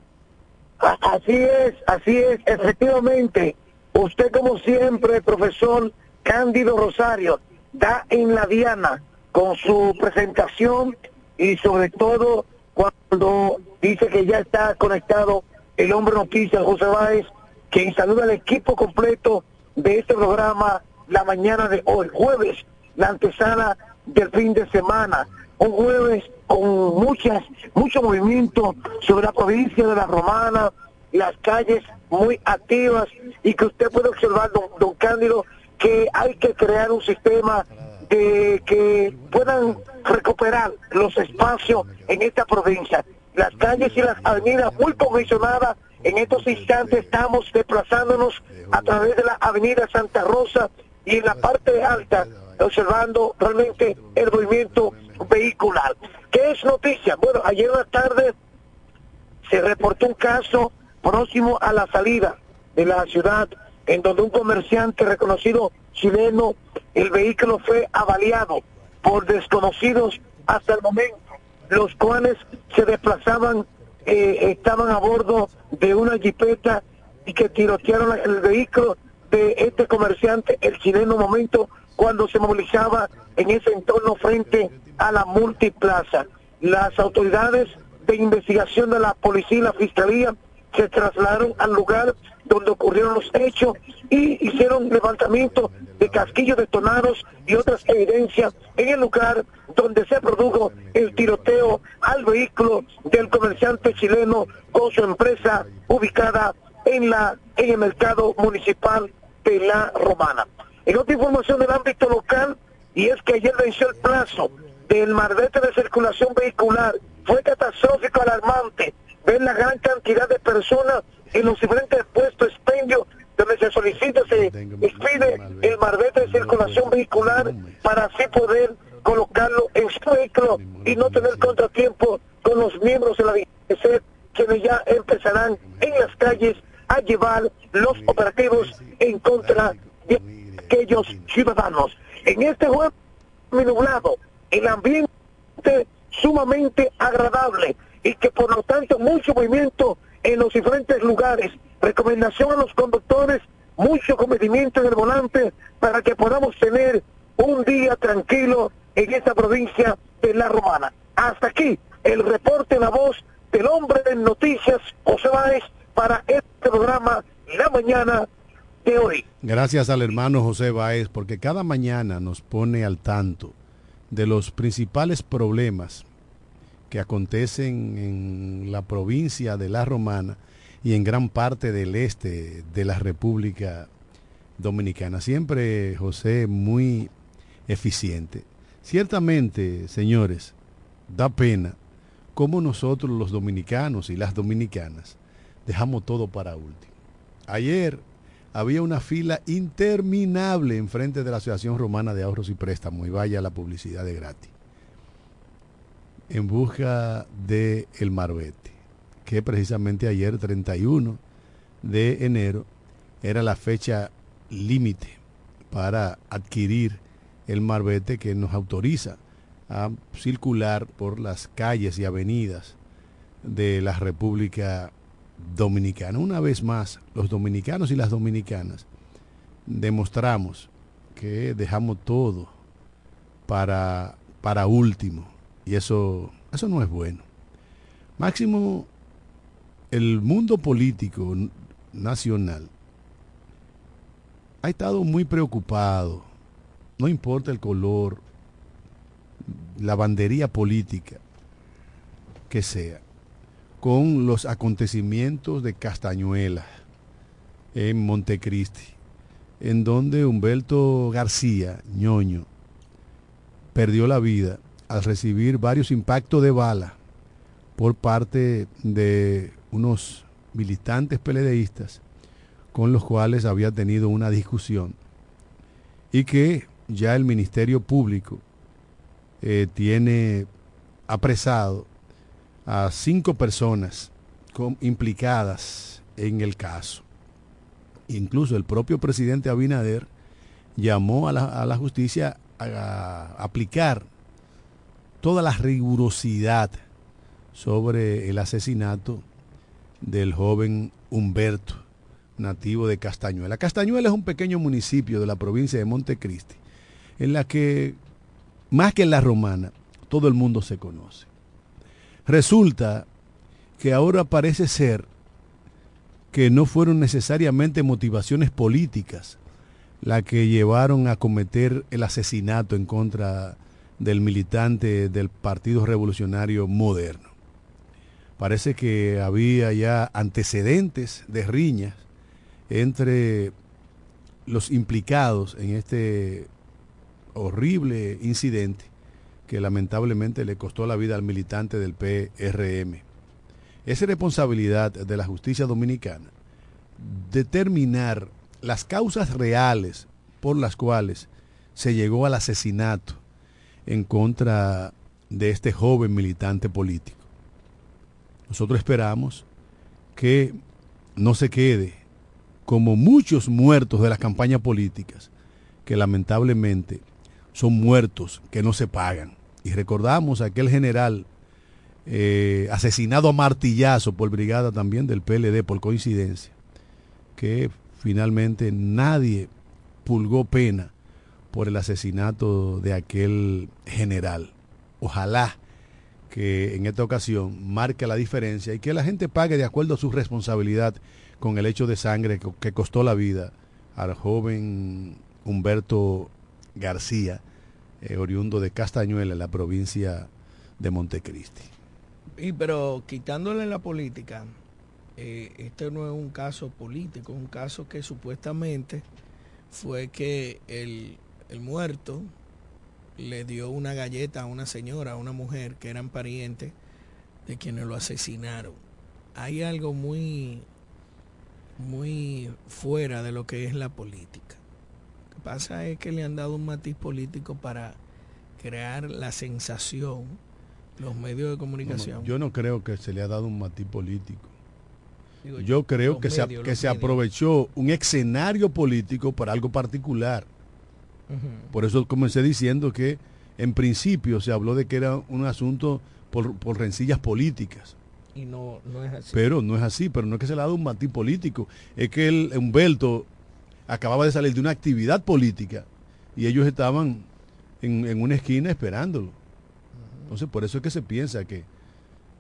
Así es, así es, efectivamente. Usted como siempre, profesor Cándido Rosario, da en la diana con su presentación y sobre todo cuando dice que ya está conectado el hombre noticias José Báez, quien saluda al equipo completo de este programa la mañana de hoy, jueves, la antesala del fin de semana, un jueves con muchas, mucho movimiento sobre la provincia de la Romana, las calles muy activas y que usted puede observar, don, don Cándido, que hay que crear un sistema de que puedan recuperar los espacios en esta provincia. Las calles y las avenidas muy congestionadas, en estos instantes estamos desplazándonos a través de la avenida Santa Rosa y en la parte alta observando realmente el movimiento vehicular. ¿Qué es noticia? Bueno, ayer en la tarde se reportó un caso próximo a la salida de la ciudad, en donde un comerciante reconocido chileno, el vehículo fue avaliado por desconocidos hasta el momento, los cuales se desplazaban, eh, estaban a bordo de una jipeta y que tirotearon el vehículo de este comerciante, el chileno momento, cuando se movilizaba en ese entorno frente a la multiplaza. Las autoridades de investigación de la policía y la fiscalía se trasladaron al lugar donde ocurrieron los hechos y hicieron levantamiento de casquillos detonados y otras evidencias en el lugar donde se produjo el tiroteo al vehículo del comerciante chileno con su empresa ubicada en la en el mercado municipal de La Romana. En otra información del ámbito local, y es que ayer venció el plazo del marbete de circulación vehicular, fue catastrófico, alarmante, ver la gran cantidad de personas en los diferentes puestos expendios donde se solicita, se expide el marbete de circulación vehicular para así poder colocarlo en su vehículo y no tener contratiempo con los miembros de la DGC, quienes ya empezarán en las calles a llevar los operativos en contra de aquellos ciudadanos. En este juego nublado, el ambiente sumamente agradable y que por lo tanto mucho movimiento en los diferentes lugares. Recomendación a los conductores, mucho comedimiento en el volante para que podamos tener un día tranquilo en esta provincia de La Romana. Hasta aquí el reporte la voz del hombre de noticias, José Báez, para este programa La Mañana de hoy. Gracias al hermano José Báez, porque cada mañana nos pone al tanto de los principales problemas que acontecen en la provincia de La Romana y en gran parte del este de la República Dominicana. Siempre José muy eficiente. Ciertamente, señores, da pena cómo nosotros los dominicanos y las dominicanas dejamos todo para último. Ayer había una fila interminable enfrente de la Asociación Romana de Ahorros y Préstamos y vaya la publicidad de gratis en busca de el Marbete, que precisamente ayer 31 de enero era la fecha límite para adquirir el Marbete que nos autoriza a circular por las calles y avenidas de la República Dominicana. Una vez más, los dominicanos y las dominicanas demostramos que dejamos todo para, para último y eso, eso no es bueno. Máximo, el mundo político nacional ha estado muy preocupado, no importa el color, la bandería política que sea, con los acontecimientos de Castañuela en Montecristi, en donde Humberto García, ñoño, perdió la vida al recibir varios impactos de bala por parte de unos militantes peledeístas con los cuales había tenido una discusión y que ya el Ministerio Público eh, tiene apresado a cinco personas implicadas en el caso. Incluso el propio presidente Abinader llamó a la, a la justicia a aplicar toda la rigurosidad sobre el asesinato del joven Humberto, nativo de Castañuela. Castañuela es un pequeño municipio de la provincia de Montecristi, en la que, más que en la romana, todo el mundo se conoce. Resulta que ahora parece ser que no fueron necesariamente motivaciones políticas las que llevaron a cometer el asesinato en contra del militante del Partido Revolucionario Moderno. Parece que había ya antecedentes de riñas entre los implicados en este horrible incidente que lamentablemente le costó la vida al militante del PRM. Es responsabilidad de la justicia dominicana determinar las causas reales por las cuales se llegó al asesinato en contra de este joven militante político. Nosotros esperamos que no se quede como muchos muertos de las campañas políticas, que lamentablemente son muertos que no se pagan. Y recordamos a aquel general eh, asesinado a martillazo por brigada también del PLD por coincidencia, que finalmente nadie pulgó pena por el asesinato de aquel general. Ojalá que en esta ocasión marque la diferencia y que la gente pague de acuerdo a su responsabilidad con el hecho de sangre que costó la vida al joven Humberto García, eh, oriundo de Castañuela, en la provincia de Montecristi. Y pero quitándole la política, eh, este no es un caso político, es un caso que supuestamente fue que el, el muerto le dio una galleta a una señora, a una mujer que eran parientes de quienes lo asesinaron. Hay algo muy, muy fuera de lo que es la política. Pasa es que le han dado un matiz político para crear la sensación, los medios de comunicación. yo no creo que se le ha dado un matiz político. yo creo que, se, que se aprovechó un escenario político para algo particular. Por eso comencé diciendo que en principio se habló de que era un asunto por, por rencillas políticas. Y no, no, es así. Pero no es así, pero no es que se le ha dado un matiz político. Es que el Humberto acababa de salir de una actividad política y ellos estaban en, en una esquina esperándolo. Entonces, por eso es que se piensa que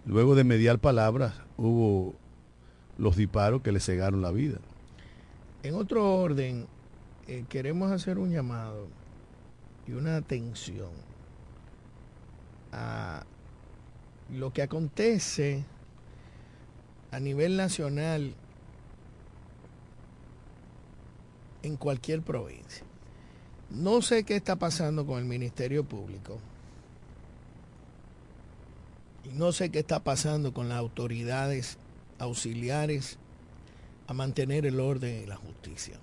luego de mediar palabras hubo los disparos que le cegaron la vida. En otro orden, eh, queremos hacer un llamado y una atención a lo que acontece a nivel nacional en cualquier provincia. No sé qué está pasando con el Ministerio Público. Y no sé qué está pasando con las autoridades auxiliares a mantener el orden y la justicia.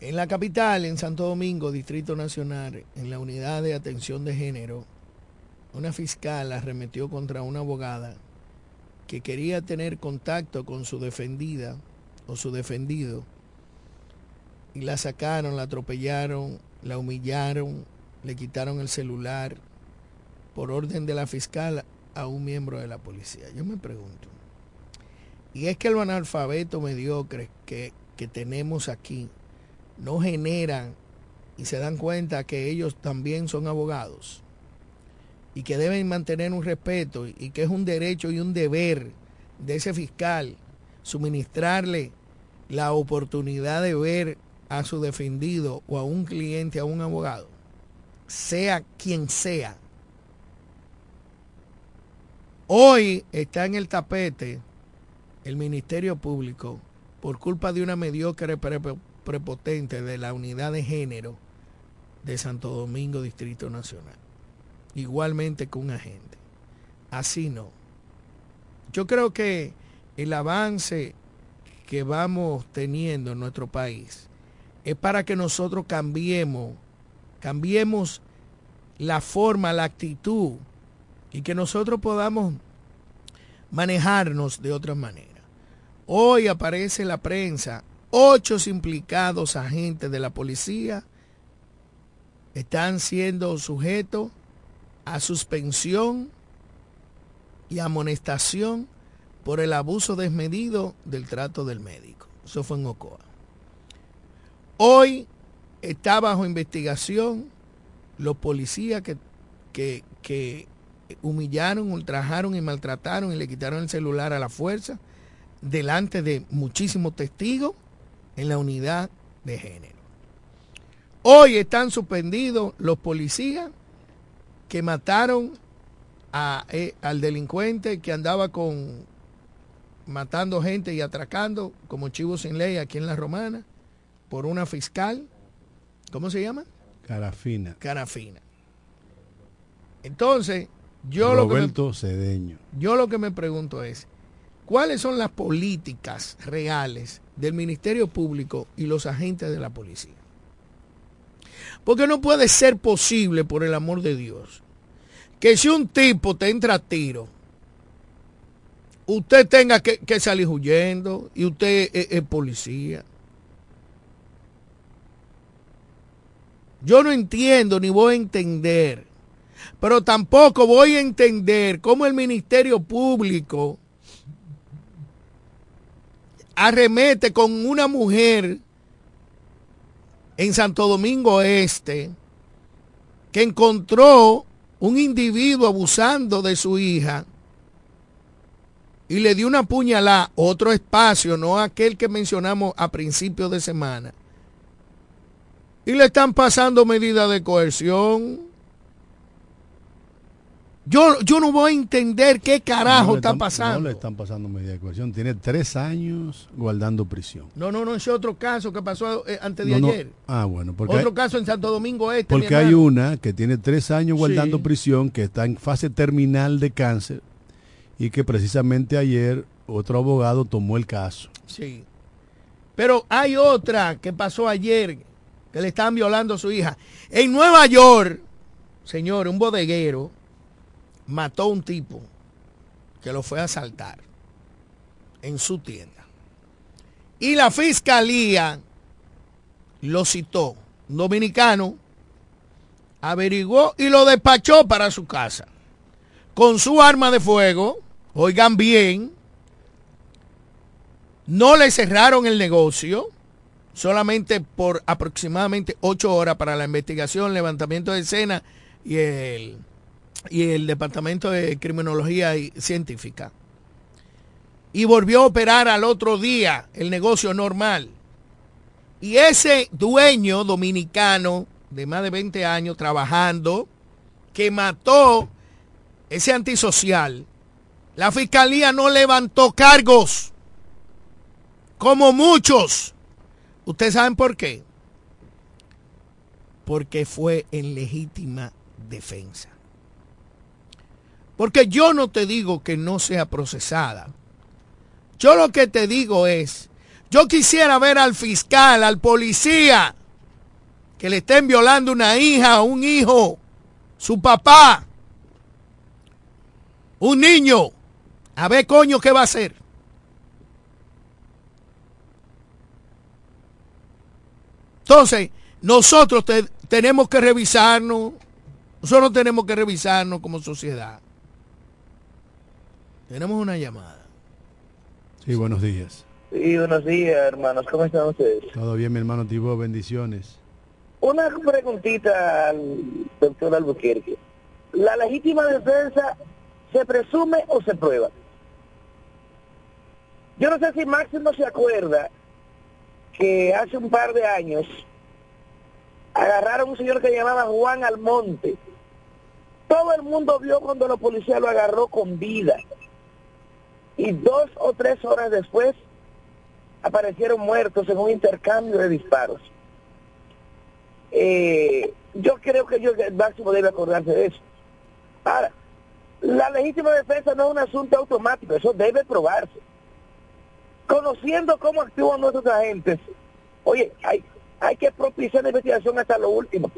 En la capital, en Santo Domingo, Distrito Nacional, en la unidad de atención de género, una fiscal arremetió contra una abogada que quería tener contacto con su defendida o su defendido y la sacaron, la atropellaron, la humillaron, le quitaron el celular por orden de la fiscal a un miembro de la policía. Yo me pregunto, y es que los analfabetos mediocres que, que tenemos aquí, no generan y se dan cuenta que ellos también son abogados y que deben mantener un respeto y que es un derecho y un deber de ese fiscal suministrarle la oportunidad de ver a su defendido o a un cliente, a un abogado, sea quien sea. Hoy está en el tapete el Ministerio Público por culpa de una mediocre prepotente de la unidad de género de Santo Domingo, Distrito Nacional. Igualmente con un agente. Así no. Yo creo que el avance que vamos teniendo en nuestro país es para que nosotros cambiemos, cambiemos la forma, la actitud y que nosotros podamos manejarnos de otra manera. Hoy aparece la prensa Ocho implicados agentes de la policía están siendo sujetos a suspensión y amonestación por el abuso desmedido del trato del médico. Eso fue en Ocoa. Hoy está bajo investigación los policías que, que, que humillaron, ultrajaron y maltrataron y le quitaron el celular a la fuerza delante de muchísimos testigos en la unidad de género. Hoy están suspendidos los policías que mataron a, eh, al delincuente que andaba con matando gente y atracando como chivo sin ley aquí en la Romana por una fiscal. ¿Cómo se llama? Carafina. Carafina. Entonces, yo Roberto lo que Cedeño. Yo lo que me pregunto es, ¿cuáles son las políticas reales del Ministerio Público y los agentes de la policía. Porque no puede ser posible, por el amor de Dios, que si un tipo te entra a tiro usted tenga que, que salir huyendo y usted es, es policía. Yo no entiendo ni voy a entender, pero tampoco voy a entender cómo el Ministerio Público arremete con una mujer en Santo Domingo Este que encontró un individuo abusando de su hija y le dio una puñalada, otro espacio, no aquel que mencionamos a principios de semana. Y le están pasando medidas de coerción. Yo, yo no voy a entender qué carajo No está están- pasando. No le están pasando medida de coerción. Tiene tres años guardando prisión. No, no, no, ese otro caso que pasó eh, antes de No, no. ayer. Ah, bueno, porque, Otro hay, caso en Santo Domingo Este. porque hay una que tiene tres años guardando Sí. prisión, que está en fase terminal de cáncer y que precisamente ayer otro abogado tomó el caso. Sí. Pero hay otra que pasó ayer, que le están violando a su hija. En Nueva York, señor, un bodeguero mató a un tipo que lo fue a asaltar en su tienda. Y la fiscalía lo citó, un dominicano, averiguó y lo despachó para su casa. Con su arma de fuego, oigan bien, no le cerraron el negocio, solamente por aproximadamente ocho horas para la investigación, levantamiento de escena y el, y el Departamento de Criminología Científica. Y volvió a operar al otro día el negocio normal. Y ese dueño dominicano de más de 20 años trabajando, que mató ese antisocial, la fiscalía no levantó cargos como muchos. ¿Ustedes saben por qué? Porque fue en legítima defensa. Porque yo no te digo que no sea procesada. Yo lo que te digo es, yo quisiera ver al fiscal, al policía, que le estén violando una hija, un hijo, su papá, un niño, a ver coño qué va a hacer. Entonces, nosotros te- tenemos que revisarnos, nosotros tenemos que revisarnos como sociedad. Tenemos una llamada. Sí, buenos días. Sí, buenos días, hermanos. ¿Cómo están ustedes? Todo bien, mi hermano Tibo, bendiciones. Una preguntita al doctor Albuquerque. ¿La legítima defensa se presume o se prueba? Yo no sé si Máximo se acuerda que hace un par de años agarraron a un señor que llamaba Juan Almonte. Todo el mundo vio cuando la policía lo agarró con vida. Y dos o tres horas después aparecieron muertos en un intercambio de disparos. Eh, yo creo que el máximo debe acordarse de eso. Ahora, la legítima defensa no es un asunto automático, eso debe probarse. Conociendo cómo actúan nuestros agentes, oye, hay, hay que propiciar la investigación hasta lo último.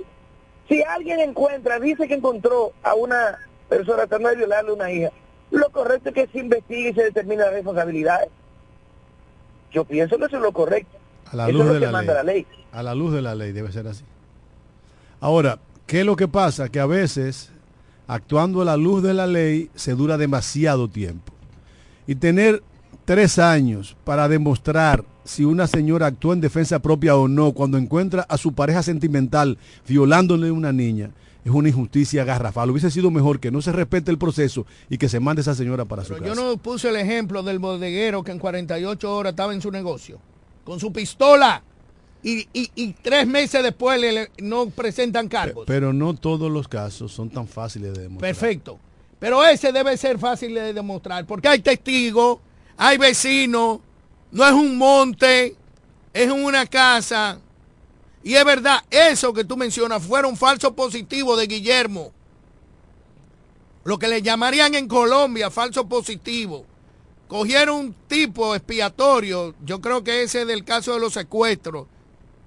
Si alguien encuentra, dice que encontró a una persona tratando de violarle a una hija, lo correcto es que se investigue y se determine las responsabilidades. Yo pienso que eso es lo correcto. A la Eso luz es lo de que la manda ley. la ley. A la luz de la ley debe ser así. Ahora, ¿qué es lo que pasa? Que a veces, actuando a la luz de la ley, se dura demasiado tiempo. Y tener tres años para demostrar si una señora actuó en defensa propia o no cuando encuentra a su pareja sentimental violándole a una niña, es una injusticia garrafal. Hubiese sido mejor que no se respete el proceso y que se mande esa señora para su casa. yo no puse el ejemplo del bodeguero que en 48 horas estaba en su negocio, con su pistola, y, y- y tres meses después le- le- no presentan cargos. Pero no todos los casos son tan fáciles de demostrar. Perfecto. Pero ese debe ser fácil de demostrar, porque hay testigos, hay vecinos, no es un monte, es una casa. Y es verdad, eso que tú mencionas fueron falsos positivos de Guillermo. Lo que le llamarían en Colombia falso positivo. Cogieron un tipo expiatorio, yo creo que ese es del caso de los secuestros,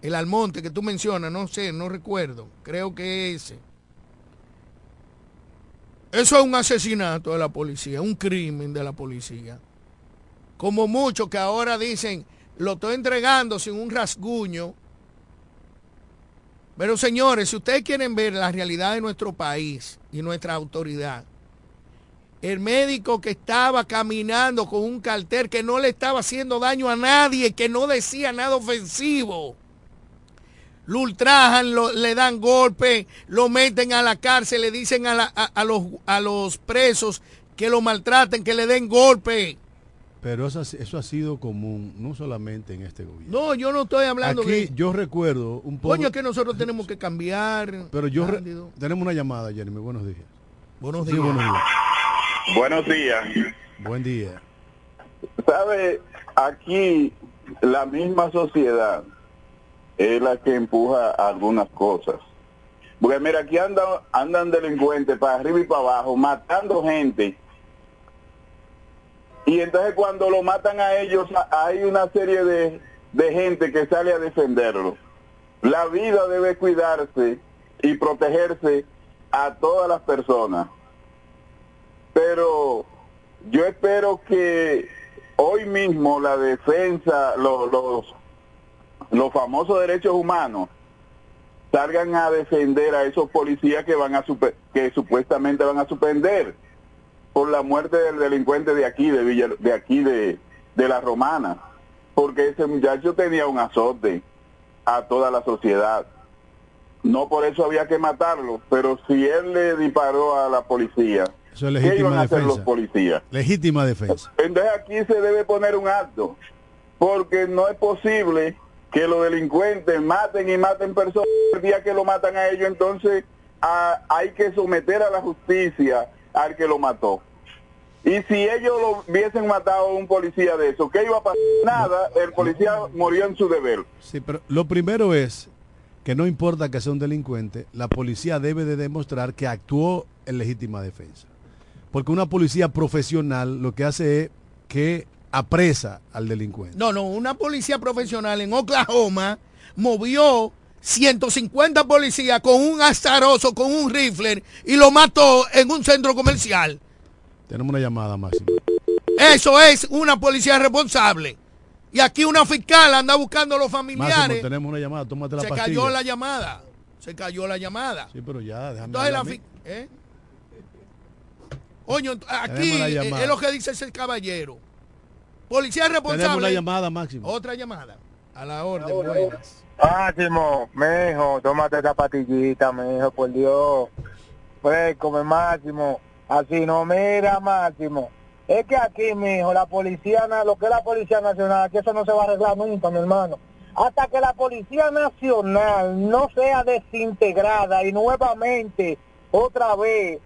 el Almonte que tú mencionas, no sé, no recuerdo, creo que ese. Eso es un asesinato de la policía, un crimen de la policía. Como muchos que ahora dicen, lo estoy entregando sin un rasguño. Pero señores, si ustedes quieren ver la realidad de nuestro país y nuestra autoridad, el médico que estaba caminando con un cartel que no le estaba haciendo daño a nadie, que no decía nada ofensivo. Lo ultrajan, lo, le dan golpe, lo meten a la cárcel, le dicen a, los, a los presos que lo maltraten, que le den golpe. Pero eso, eso, ha sido común, no solamente en este gobierno. No, yo no estoy hablando Aquí, de... yo recuerdo un poco... Coño, es que nosotros tenemos que cambiar. Pero yo... Re... Tenemos una llamada, Jeremy. Buenos días. Buenos días. Sí, buenos días. Buenos días. Buen día. ¿Sabe? Aquí la misma sociedad es la que empuja algunas cosas. Porque mira, aquí andan, andan delincuentes para arriba y para abajo, matando gente. Y entonces cuando lo matan a ellos, hay una serie de, de gente que sale a defenderlo. La vida debe cuidarse y protegerse a todas las personas. Pero yo espero que hoy mismo la defensa, los, los, los famosos derechos humanos, salgan a defender a esos policías que van a super, que supuestamente van a suspender por la muerte del delincuente de aquí, de Villa, de aquí de, de la Romana, porque ese muchacho tenía un azote a toda la sociedad. No por eso había que matarlo, pero si él le disparó a la policía, eso es legítima ¿qué iban a defensa. hacer los policías? Legítima defensa. Entonces aquí se debe poner un acto, porque no es posible que los delincuentes maten y maten personas el día que lo matan a ellos, entonces a, hay que someter a la justicia al que lo mató. Y si ellos lo hubiesen matado a un policía de eso, ¿qué iba a pasar? Nada, el policía murió en su deber. Sí, pero lo primero es que no importa que sea un delincuente, la policía debe de demostrar que actuó en legítima defensa. Porque una policía profesional lo que hace es que apresa al delincuente. No, no, una policía profesional en Oklahoma movió 150 policías con un azaroso, con un rifle y lo mató en un centro comercial. Tenemos una llamada, Máximo. Eso es una policía responsable. Y aquí una fiscal anda buscando a los familiares. Máximo, tenemos una llamada, tómate la Se pastilla. cayó la llamada. Se cayó la llamada. Sí, pero ya, déjame Entonces la. ¿eh? Oño, aquí eh, llamada. es lo que dice ese caballero. Policía responsable. Tenemos una llamada, Máximo. Otra llamada. A la orden, buenas. Máximo, mijo, tómate esa patillita, mijo, por Dios. Pues, come Máximo. Así no, mira, Máximo. Es que aquí, mijo, la policía, lo que es la Policía Nacional, que eso no se va a arreglar nunca, mi hermano. Hasta que la Policía Nacional no sea desintegrada y nuevamente, otra vez,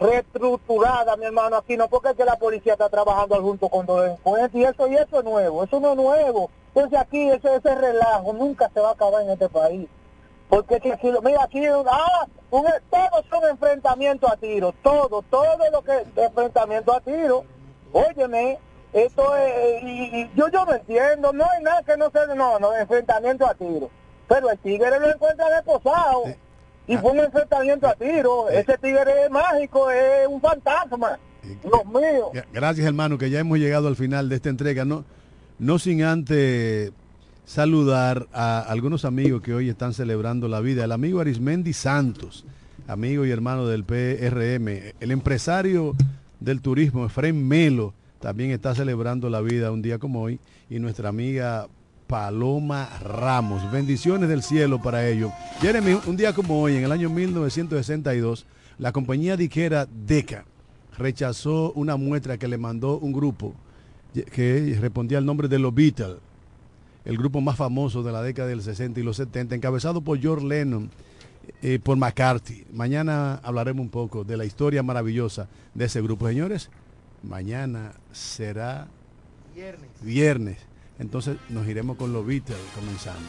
reestructurada, mi hermano, aquí no, porque es que la policía está trabajando junto con los delincuentes y eso y eso es nuevo, eso no es nuevo. Entonces aquí ese, ese relajo nunca se va a acabar en este país. Porque que aquí, mira, aquí, ah, un, todos son enfrentamientos a tiro, todo, todo lo que es enfrentamiento a tiro. Óyeme, esto es, y, y yo, yo no entiendo, no hay nada que no sea, no, no, enfrentamiento a tiro. Pero el tigre lo encuentra reposado. Y fue un enfrentamiento a tiro. Ese tigre es mágico, es un fantasma. Dios mío. Gracias, hermano, que ya hemos llegado al final de esta entrega. No, no sin antes saludar a algunos amigos que hoy están celebrando la vida. El amigo Arismendi Santos, amigo y hermano del PRM. El empresario del turismo, Efraín Melo, también está celebrando la vida un día como hoy. Y nuestra amiga Paloma Ramos. Bendiciones del cielo para ellos. Jeremy, un día como hoy, en el año 1962, la compañía diquera DECA rechazó una muestra que le mandó un grupo que respondía al nombre de los Beatles, el grupo más famoso de la década del 60 y los 70, encabezado por George Lennon, eh, por McCarthy. Mañana hablaremos un poco de la historia maravillosa de ese grupo. Señores, mañana será Viernes. viernes. Entonces nos iremos con los Beatles comenzando.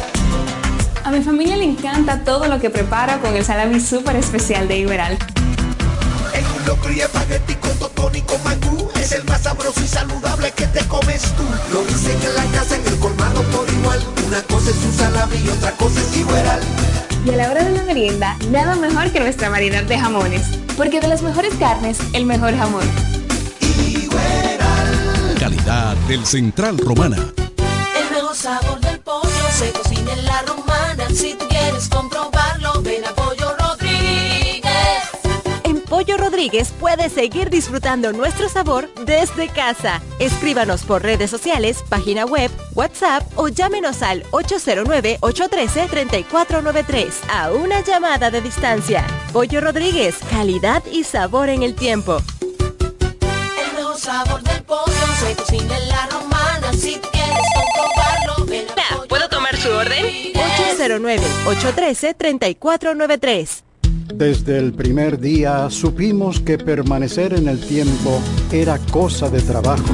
A mi familia le encanta todo lo que prepara con el salami súper especial de Iberal. Locro y espagueti con totón y con mangú Es el más sabroso y saludable que te comes tú Lo dicen en la casa, en el colmado por igual Una cosa es un salami y otra cosa es Iberal Y a la hora de la merienda, nada mejor que nuestra variedad de jamones. Porque de las mejores carnes, el mejor jamón. Calidad del Central Romana. Si tú quieres comprobarlo, ven a Pollo Rodríguez. En Pollo Rodríguez puedes seguir disfrutando nuestro sabor desde casa. Escríbanos por redes sociales, página web, WhatsApp o llámenos al 809-813-3493 a una llamada de distancia. Pollo Rodríguez, calidad y sabor en el tiempo. El mejor sabor del pollo se cocina en la romana. Si tú quieres comprobarlo, ven a Pollo ¿Puedo tomar su orden? 809-813-3493. Desde el primer día supimos que permanecer en el tiempo era cosa de trabajo.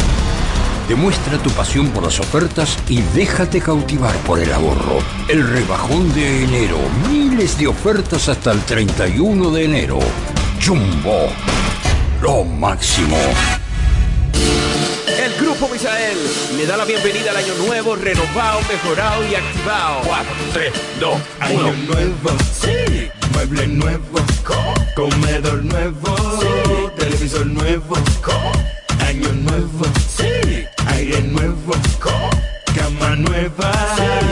Demuestra tu pasión por las ofertas y déjate cautivar por el ahorro. El rebajón de enero. Miles de ofertas hasta el 31 de enero. Jumbo. Lo máximo. El Grupo Misael le da la bienvenida al año nuevo, renovado, mejorado y activado. 4, 3, 2, Año nuevo, sí. Mueble nuevo, comedor nuevo, televisor nuevo, año nuevo, sí. Aire nuevo, cama nueva,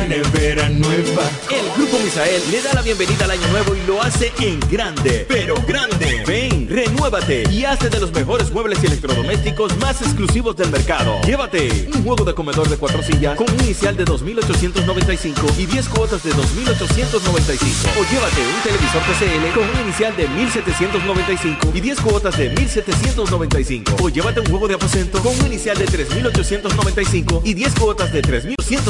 nevera nueva. El Grupo Misael le da la bienvenida al año nuevo y lo hace en grande, pero grande. Ven, renuévate y hazte de los mejores muebles y electrodomésticos más exclusivos del mercado. Llévate un juego de comedor de cuatro sillas con un inicial de 2.895 y 10 cuotas de 2.895. O llévate un televisor TCL con un inicial de 1.795 y 10 cuotas de 1.795. O llévate un juego de aposento con un inicial de 3.895 y 10 cuotas de 3.100